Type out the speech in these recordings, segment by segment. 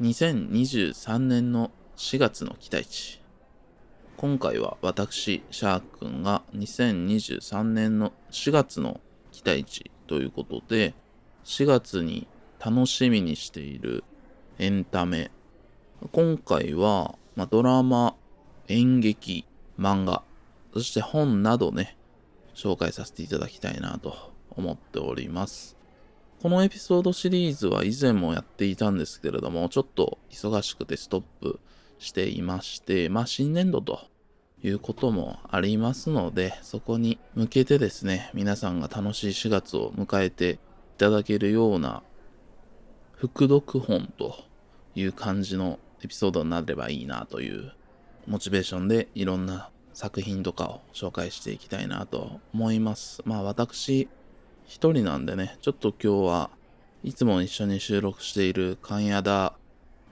2023年の4月の期待値。今回は私、シャーク君が2023年の4月の期待値ということで、4月に楽しみにしているエンタメ。今回は、まあ、ドラマ、演劇、漫画、そして本などね、紹介させていただきたいなと思っております。このエピソードシリーズは以前もやっていたんですけれども、ちょっと忙しくてストップしていまして、まあ新年度ということもありますので、そこに向けてですね、皆さんが楽しい4月を迎えていただけるような、副読本という感じのエピソードになればいいなというモチベーションでいろんな作品とかを紹介していきたいなと思います。まあ私、一人なんでね、ちょっと今日はいつも一緒に収録している関谷田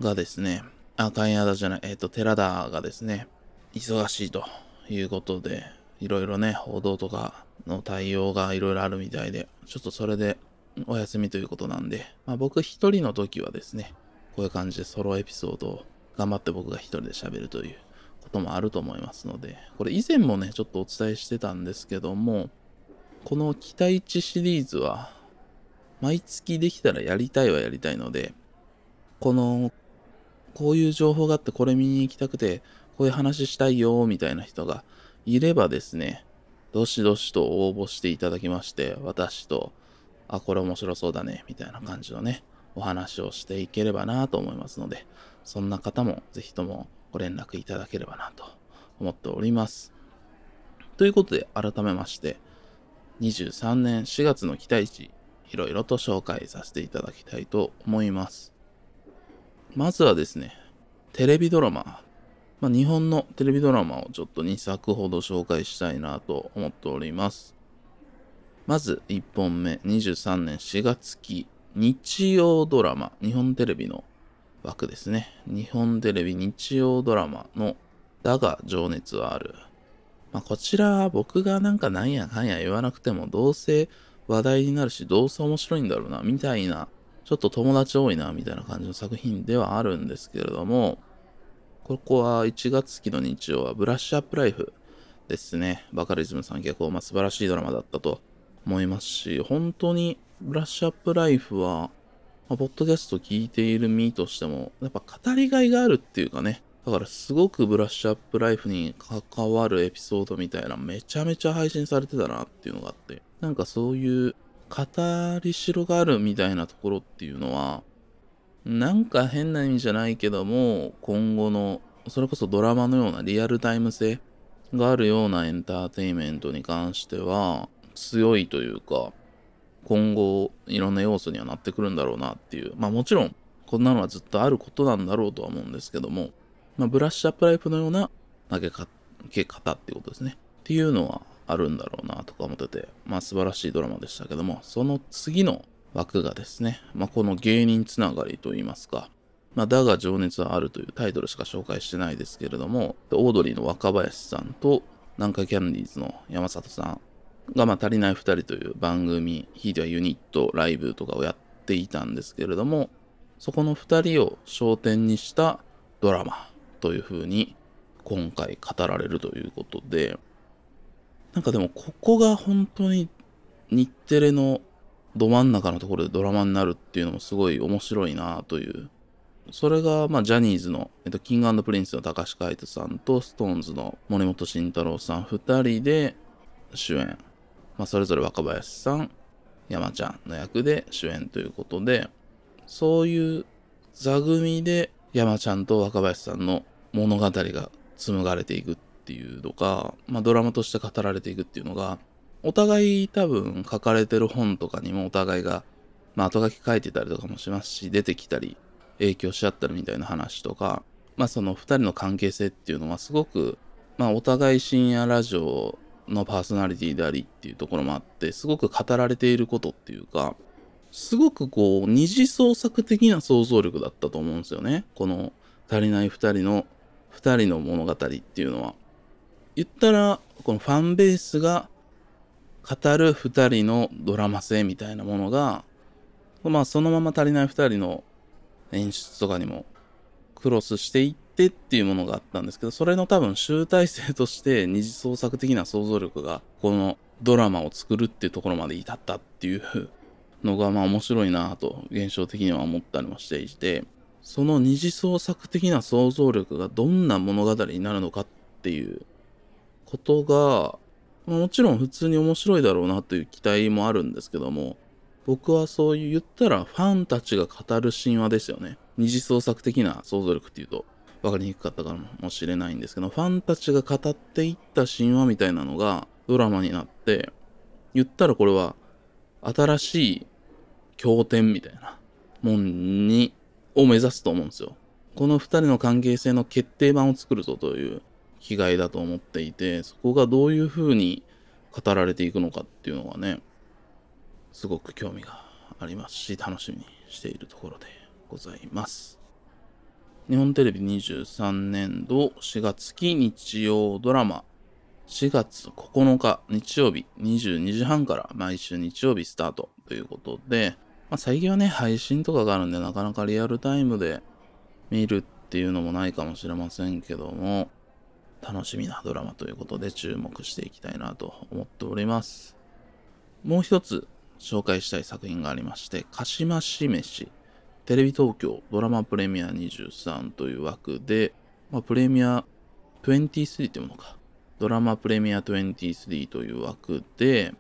がですね、あ、関谷田じゃない、えっ、ー、と、寺田がですね、忙しいということで、いろいろね、報道とかの対応がいろいろあるみたいで、ちょっとそれでお休みということなんで、まあ僕一人の時はですね、こういう感じでソロエピソードを頑張って僕が一人で喋るということもあると思いますので、これ以前もね、ちょっとお伝えしてたんですけども、この期待値シリーズは、毎月できたらやりたいはやりたいので、この、こういう情報があってこれ見に行きたくて、こういう話したいよ、みたいな人がいればですね、どしどしと応募していただきまして、私と、あ、これ面白そうだね、みたいな感じのね、お話をしていければなと思いますので、そんな方もぜひともご連絡いただければなと思っております。ということで、改めまして、23年4月の期待値、いろいろと紹介させていただきたいと思います。まずはですね、テレビドラマ、まあ、日本のテレビドラマをちょっと2作ほど紹介したいなと思っております。まず1本目、23年4月期、日曜ドラマ、日本テレビの枠ですね。日本テレビ日曜ドラマのだが情熱はある。まあ、こちら僕がなんかなんやかんや言わなくてもどうせ話題になるしどうせ面白いんだろうなみたいなちょっと友達多いなみたいな感じの作品ではあるんですけれどもここは1月期の日曜はブラッシュアップライフですね。バカリズムさん結構まあ素晴らしいドラマだったと思いますし本当にブラッシュアップライフはまあ、ポッドキャスト聞いている身としても、やっぱ語りがいがあるっていうかね、だからすごくブラッシュアップライフに関わるエピソードみたいなめちゃめちゃ配信されてたなっていうのがあって、なんかそういう語りしろがあるみたいなところっていうのは、なんか変な意味じゃないけども、今後の、それこそドラマのようなリアルタイム性があるようなエンターテインメントに関しては強いというか、今後いろんな要素にはなってくるんだろうなっていう。まあもちろんこんなのはずっとあることなんだろうとは思うんですけども、まあ、ブラッシュアップライフのような投げかけ方っていうことですね。っていうのはあるんだろうなとか思ってて、まあ素晴らしいドラマでしたけども、その次の枠がですね、まあこの芸人つながりといいますか、まあだが情熱はあるというタイトルしか紹介してないですけれども、オードリーの若林さんと南海キャンディーズの山里さんが、まあ足りない二人という番組、ひいてはユニット、ライブとかをやっていたんですけれども、そこの二人を焦点にしたドラマというふうに今回語られるということで、なんかでもここが本当に日テレのど真ん中のところでドラマになるっていうのもすごい面白いなという。それが、まあ、ジャニーズの、えっと、キングプリンスの高橋海人さんと、ストーンズの森本慎太郎さん二人で主演。まあ、それぞれ若林さん、山ちゃんの役で主演ということで、そういう座組で山ちゃんと若林さんの物語が紡がれていくっていうのが、まあ、ドラマとして語られていくっていうのが、お互い多分書かれてる本とかにもお互いが、まあ、後書き書いてたりとかもしますし、出てきたり、影響し合ったりみたいな話とか、まあ、その二人の関係性っていうのはすごく、まあ、お互い深夜ラジオのパーソナリティでありっていうところもあって、すごく語られていることっていうか、すごくこう、二次創作的な想像力だったと思うんですよね。この足りない二人の、二人の物語っていうのは。言ったら、このファンベースが語る二人のドラマ性みたいなものが、まあそのまま足りない二人の演出とかにもクロスしていってっていうものがあったんですけど、それの多分集大成として二次創作的な想像力がこのドラマを作るっていうところまで至ったっていうのがまあ面白いなと現象的には思ったりもしていて、その二次創作的な想像力がどんな物語になるのかっていうことが、ま、もちろん普通に面白いだろうなという期待もあるんですけども、僕はそういう言ったらファンたちが語る神話ですよね。二次創作的な想像力っていうと分かりにくかったかもしれないんですけど、ファンたちが語っていった神話みたいなのがドラマになって、言ったらこれは新しい経典みたいなもんに、を目指すと思うんですよ。この二人の関係性の決定版を作るぞという気概だと思っていて、そこがどういう風に語られていくのかっていうのがね、すごく興味がありますし、楽しみにしているところでございます。日本テレビ23年度4月期日曜ドラマ4月9日日曜日22時半から毎週日曜日スタートということで、まあ、最近はね、配信とかがあるんでなかなかリアルタイムで見るっていうのもないかもしれませんけども、楽しみなドラマということで注目していきたいなと思っております。もう一つ紹介したい作品がありまして、鹿島市飯、テレビ東京ドラマプレミア23という枠で、まあ、プレミア23っていうものか。ドラマプレミア23という枠で、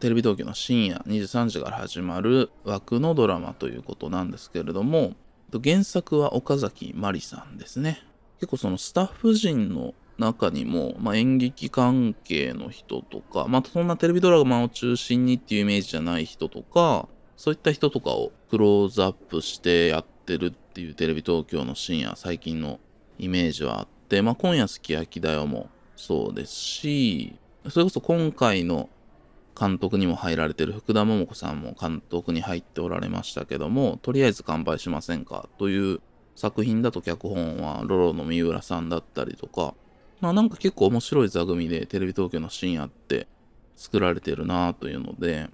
テレビ東京の深夜23時から始まる枠のドラマということなんですけれども、原作は岡崎まりさんですね。結構そのスタッフ陣の中にも、まあ、演劇関係の人とか、まあ、そんなテレビドラマを中心にっていうイメージじゃない人とか、そういった人とかをクローズアップしてやってるっていうテレビ東京の深夜、最近のイメージはあって、まあ、今夜すき焼きだよもそうですし、それこそ今回の監督にも入られてる福田桃子さんも監督に入っておられましたけども、とりあえず乾杯しませんかという作品だと脚本はロロの三浦さんだったりとか、まあなんか結構面白い座組でテレビ東京の深夜って作られてるなというので、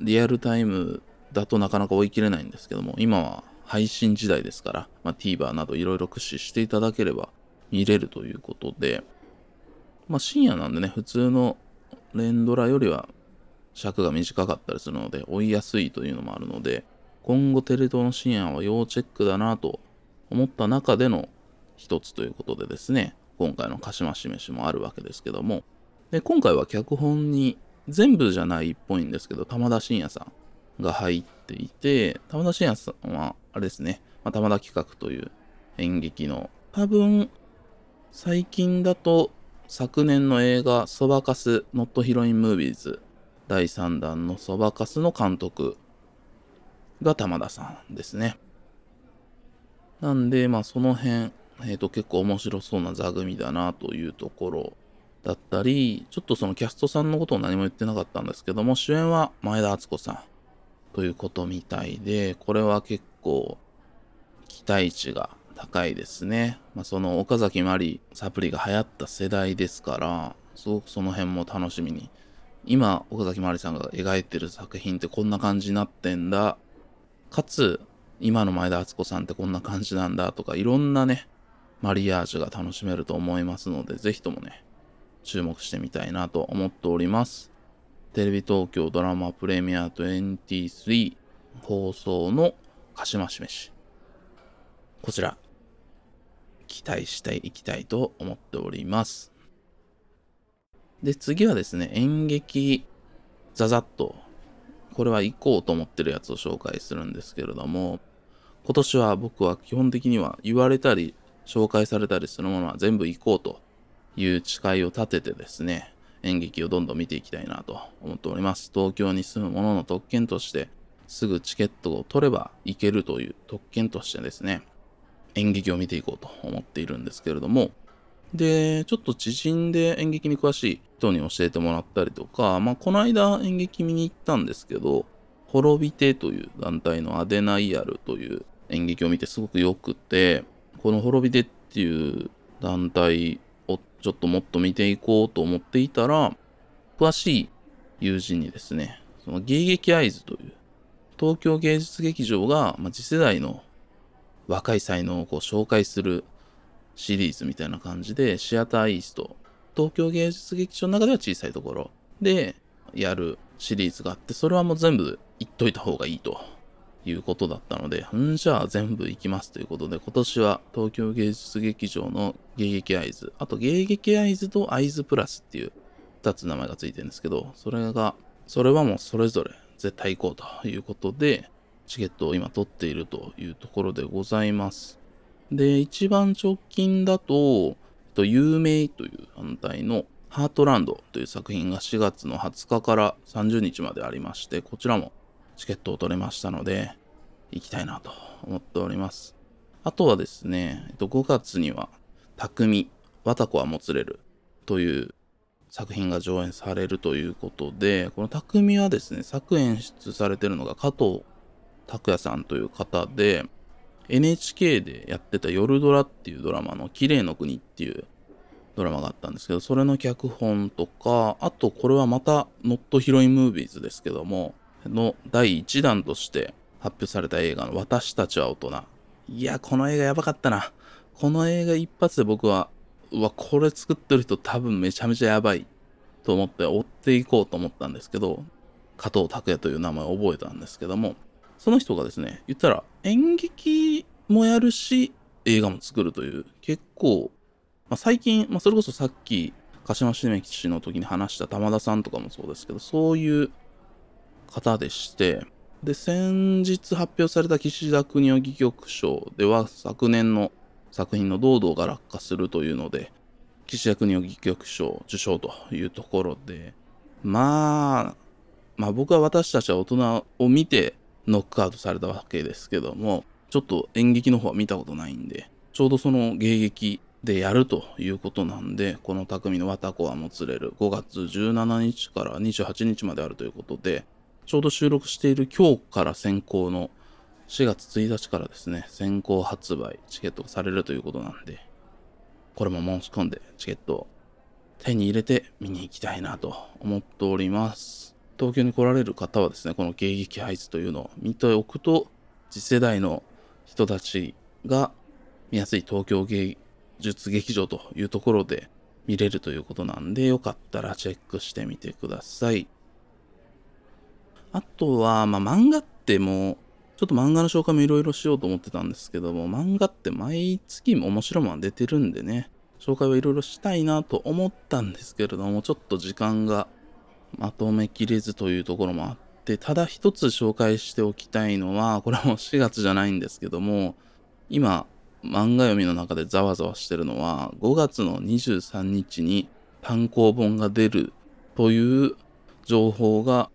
リアルタイムだとなかなか追い切れないんですけども、今は配信時代ですから、まあ、TVer などいろいろ駆使していただければ見れるということで、まあ深夜なんでね、普通の連ドラよりは尺が短かったりするので追いやすいというのもあるので、今後テレ東の深夜は要チェックだなと思った中での一つということでですね、今回の鹿島しめしもあるわけですけども、で、今回は脚本に全部じゃないっぽいんですけど、玉田信也さんが入っていて、玉田信也さんは、あれですね、まあ、玉田企画という演劇の、多分、最近だと昨年の映画、そばかす、ノットヒロインムービーズ第3弾のそばかすの監督が玉田さんですね。なんで、まあその辺、えっ、ー、と、結構面白そうな座組だなというところだったり、ちょっとそのキャストさんのことを何も言ってなかったんですけども、主演は前田敦子さんということみたいで、これは結構期待値が高いですね。まあ、その岡崎まりサプリが流行った世代ですから、すごくその辺も楽しみに。今、岡崎まりさんが描いてる作品ってこんな感じになってんだ。かつ、今の前田敦子さんってこんな感じなんだとか、いろんなね、マリアージュが楽しめると思いますので、ぜひともね、注目してみたいなと思っております。テレビ東京ドラマプレミア23放送の鹿島しめし。こちら、期待していきたいと思っております。で、次はですね、演劇ザザッと、これは行こうと思ってるやつを紹介するんですけれども、今年は僕は基本的には言われたり紹介されたりするものは全部行こうという誓いを立ててですね、演劇をどんどん見ていきたいなと思っております。東京に住む者の特権として、すぐチケットを取れば行けるという特権としてですね、演劇を見ていこうと思っているんですけれども、で、ちょっと知人で演劇に詳しい人に教えてもらったりとか、まあ、この間演劇見に行ったんですけど、滅びてという団体のアデナイアルという演劇を見てすごく良くて、この滅びてっていう団体をちょっともっと見ていこうと思っていたら、詳しい友人にですね、その芸劇合図という東京芸術劇場が、ま、次世代の若い才能をこう紹介するシリーズみたいな感じで、シアターイースト、東京芸術劇場の中では小さいところでやるシリーズがあって、それはもう全部言っといた方がいいということだったので、うんじゃあ全部行きますということで、今年は東京芸術劇場の芸劇合図、あと芸劇合図と合図プラスっていう2つ名前がついてるんですけど、それが、それはもうそれぞれ絶対行こうということで、チケットを今取っているというところでございます。で、一番直近だと、有名という反対のハートランドという作品が4月の20日から30日までありまして、こちらもチケットを取れましたので、行きたいなと思っております。あとはですね、5月には、匠、わたこはもつれるという作品が上演されるということで、この匠はですね、作演出されてるのが加藤拓也さんという方で、NHK でやってた夜ドラっていうドラマの綺麗の国っていうドラマがあったんですけど、それの脚本とか、あとこれはまたノットヒロインムービーズですけども、の第1弾として発表された映画の私たちは大人。いや、この映画やばかったな。この映画一発で僕は、うわ、これ作ってる人多分めちゃめちゃやばいと思って追っていこうと思ったんですけど、加藤拓也という名前を覚えたんですけども、その人がですね、言ったら演劇もやるし、映画も作るという、結構、まあ、最近、まあ、それこそさっき、鹿島茂吉の時に話した玉田さんとかもそうですけど、そういう方でして、で、先日発表された岸田国夫戯曲賞では、昨年の作品の堂々が落下するというので、岸田国夫戯曲賞受賞というところで、まあ、まあ僕は私たちは大人を見てノックアウトされたわけですけども、ちょっと演劇の方は見たことないんで、ちょうどその芸劇でやるということなんで、この匠の綿子はもつれる5月17日から28日まであるということで、ちょうど収録している今日から先行の4月1日からですね、先行発売、チケットがされるということなんで、これも申し込んでチケットを手に入れて見に行きたいなと思っております。東京に来られる方はですね、この迎撃配置というのを見ておくと、次世代の人たちが見やすい東京芸術劇場というところで見れるということなんで、よかったらチェックしてみてください。あとは、まあ、漫画ってもう、ちょっと漫画の紹介もいろいろしようと思ってたんですけども、漫画って毎月も面白いもの出てるんでね、紹介はいろいろしたいなと思ったんですけれども、ちょっと時間がまとめきれずというところもあって、ただ一つ紹介しておきたいのは、これはもう4月じゃないんですけども、今、漫画読みの中でざわざわしてるのは、5月の23日に単行本が出るという情報が、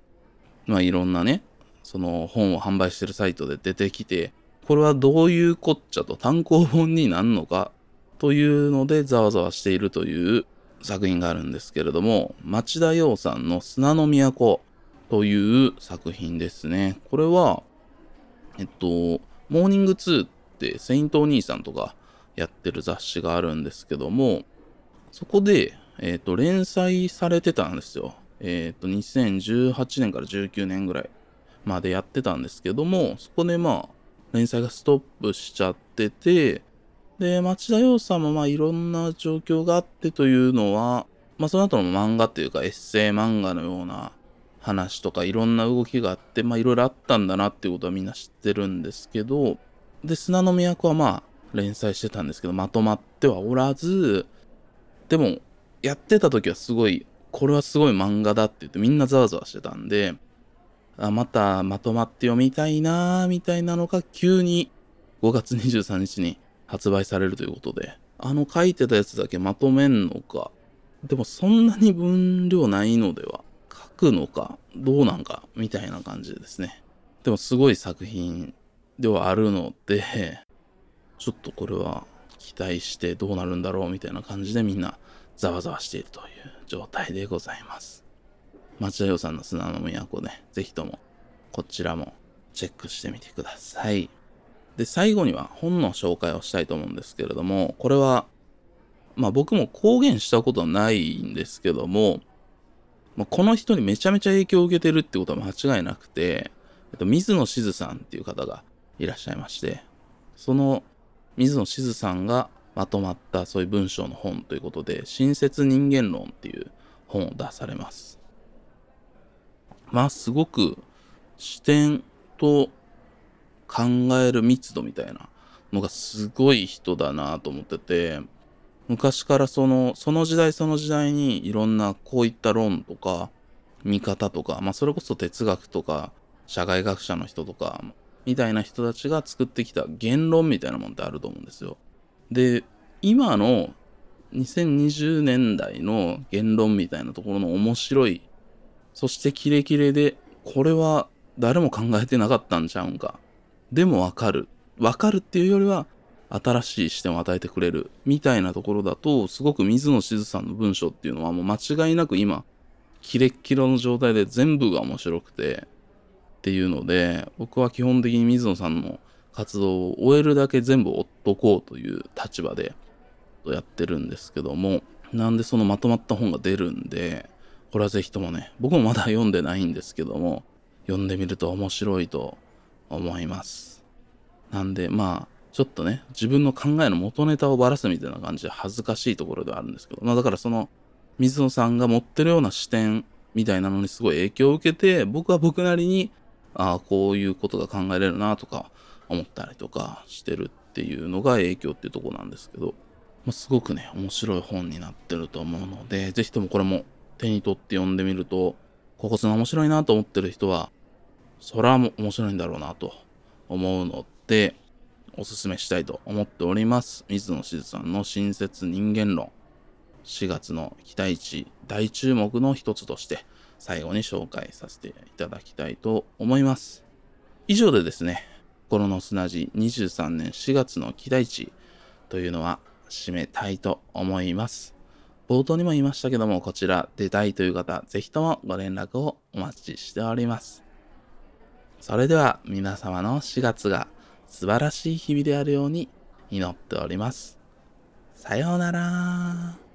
まあいろんなね、その本を販売してるサイトで出てきて、これはどういうこっちゃと単行本になるのかというのでざわざわしているという作品があるんですけれども、町田洋さんの砂の都という作品ですね。これは、えっと、モーニング2ってセイントお兄さんとかやってる雑誌があるんですけども、そこで、えっと、連載されてたんですよ。えっと、2018年から19年ぐらいまでやってたんですけども、そこでまあ、連載がストップしちゃってて、で、町田洋さんもまあいろんな状況があってというのは、まあその後の漫画っていうかエッセイ漫画のような話とかいろんな動きがあって、まあいろいろあったんだなっていうことはみんな知ってるんですけど、で、砂の都はまあ連載してたんですけど、まとまってはおらず、でも、やってた時はすごい、これはすごい漫画だって言ってみんなざわざわしてたんで、あまたまとまって読みたいなーみたいなのが急に5月23日に発売されるということで、あの書いてたやつだけまとめんのか、でもそんなに分量ないのでは、書くのか、どうなんか、みたいな感じですね。でもすごい作品ではあるので、ちょっとこれは期待してどうなるんだろうみたいな感じでみんなざわざわしているという状態でございます。町田洋さんの砂の都ね、ぜひともこちらもチェックしてみてください。で、最後には本の紹介をしたいと思うんですけれども、これは、まあ僕も公言したことはないんですけども、まあ、この人にめちゃめちゃ影響を受けてるってことは間違いなくて、えっと、水野しずさんっていう方がいらっしゃいまして、その水野しずさんがまとまったそういう文章の本ということで、親切人間論っていう本を出されます。まあ、すごく視点と考える密度みたいなのがすごい人だなと思ってて、昔からその、その時代その時代にいろんなこういった論とか、見方とか、まあそれこそ哲学とか、社会学者の人とか、みたいな人たちが作ってきた言論みたいなもんってあると思うんですよ。で、今の2020年代の言論みたいなところの面白い、そしてキレキレで、これは誰も考えてなかったんちゃうんか。でもわかる。わかるっていうよりは、新しい視点を与えてくれる。みたいなところだと、すごく水野しずさんの文章っていうのはもう間違いなく今、キレッキレの状態で全部が面白くて、っていうので、僕は基本的に水野さんの活動を終えるだけ全部追っとこうという立場でやってるんですけども、なんでそのまとまった本が出るんで、これはぜひともね、僕もまだ読んでないんですけども、読んでみると面白いと思います。なんで、まあ、ちょっとね、自分の考えの元ネタをばらすみたいな感じで恥ずかしいところではあるんですけど、まあだからその、水野さんが持ってるような視点みたいなのにすごい影響を受けて、僕は僕なりに、ああ、こういうことが考えれるなとか思ったりとかしてるっていうのが影響っていうとこなんですけど、まあ、すごくね、面白い本になってると思うので、ぜひともこれも手に取って読んでみると、ここつな面白いなと思ってる人は、それは面白いんだろうなと思うので、おすすめしたいと思っております。水野しずさんの親切人間論。4月の期待値大注目の一つとして最後に紹介させていただきたいと思います。以上でですね、心の砂地23年4月の期待値というのは締めたいと思います。冒頭にも言いましたけども、こちら出たいという方、ぜひともご連絡をお待ちしております。それでは皆様の4月が素晴らしい日々であるように祈っております。さようなら